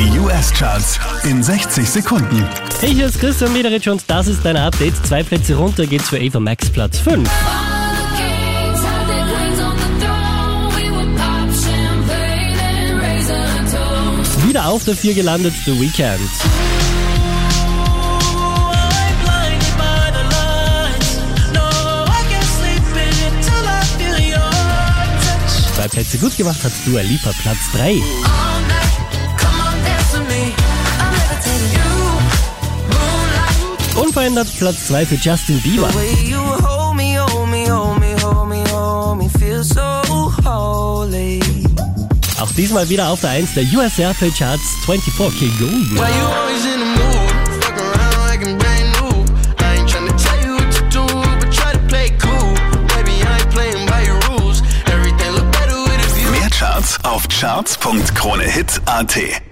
Die US-Charts in 60 Sekunden. Hey, hier ist Christian Mederich und das ist dein Update. Zwei Plätze runter geht's für Ava Max Platz 5. Wieder auf der 4 gelandet, The Weeknd. Zwei Plätze gut gemacht hat Dua Lipa Platz 3. Unverändert Platz 2 für Justin Bieber. Auch diesmal wieder auf der 1 der US Airplay Charts 24K Golden. Mehr Charts auf charts.kronehit.at